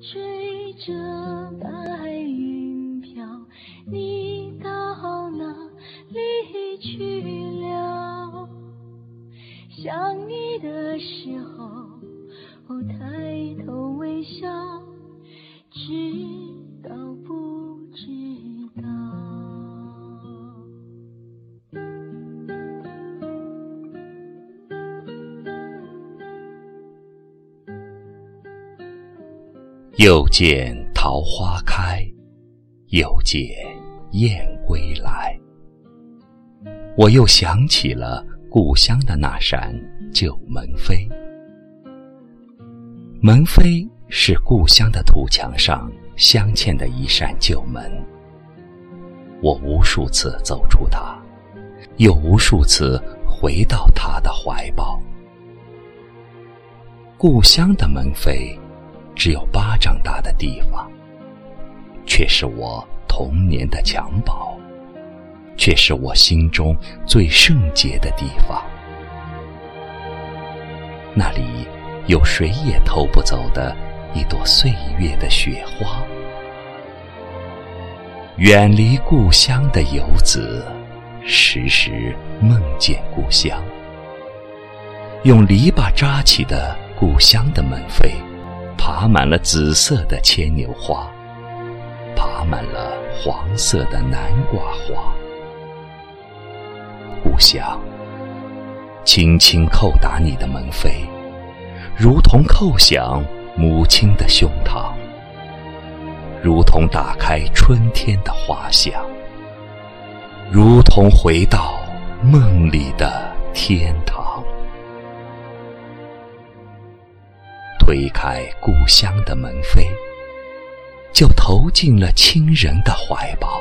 追着白云飘，你到哪里去了？想你的时候，抬头微笑，又见桃花开，又见燕归来。我又想起了故乡的那扇旧门扉。门扉是故乡的土墙上镶嵌的一扇旧门。我无数次走出它，又无数次回到它的怀抱。故乡的门扉。只有巴掌大的地方，却是我童年的襁褓，却是我心中最圣洁的地方。那里有谁也偷不走的一朵岁月的雪花。远离故乡的游子，时时梦见故乡。用篱笆扎起的故乡的门扉。爬满了紫色的牵牛花，爬满了黄色的南瓜花。故乡，轻轻叩打你的门扉，如同叩响母亲的胸膛，如同打开春天的花香，如同回到梦里的天堂。推开故乡的门扉，就投进了亲人的怀抱，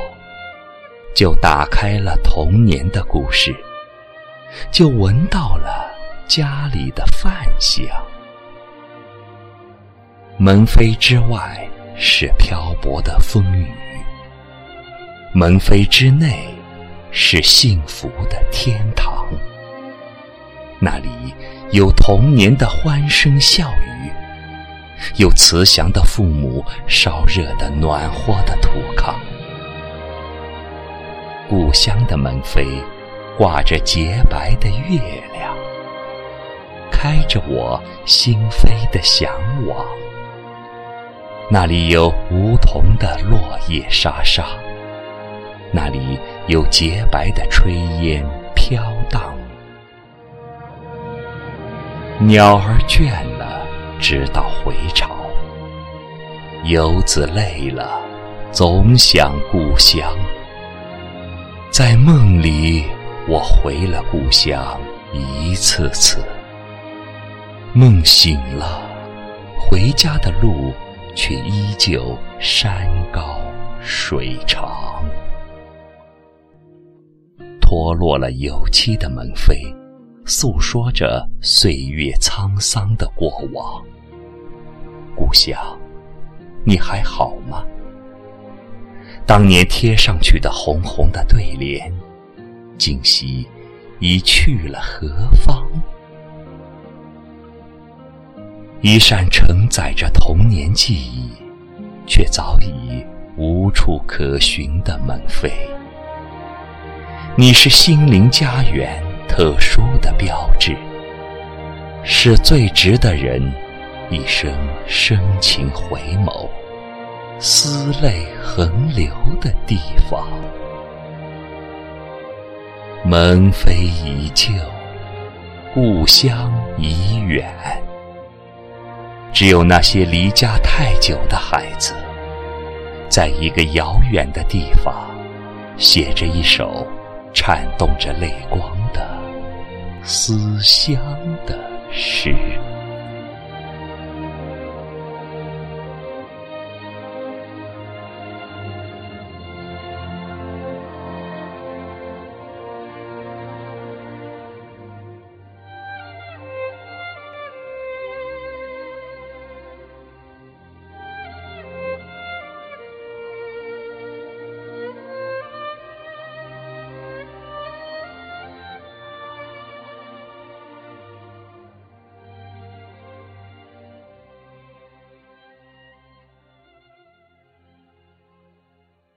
就打开了童年的故事，就闻到了家里的饭香。门扉之外是漂泊的风雨，门扉之内是幸福的天堂。那里有童年的欢声笑语。有慈祥的父母，烧热的暖和的土炕。故乡的门扉，挂着洁白的月亮，开着我心扉的向往。那里有梧桐的落叶沙沙，那里有洁白的炊烟飘荡。鸟儿倦了。直到回朝，游子累了，总想故乡。在梦里，我回了故乡一次次。梦醒了，回家的路却依旧山高水长。脱落了油漆的门扉。诉说着岁月沧桑的过往。故乡，你还好吗？当年贴上去的红红的对联，今夕已去了何方？一扇承载着童年记忆，却早已无处可寻的门扉。你是心灵家园。特殊的标志，是最值得人一生深情回眸、思泪横流的地方。门扉已旧，故乡已远，只有那些离家太久的孩子，在一个遥远的地方，写着一首颤动着泪光的。思乡的诗。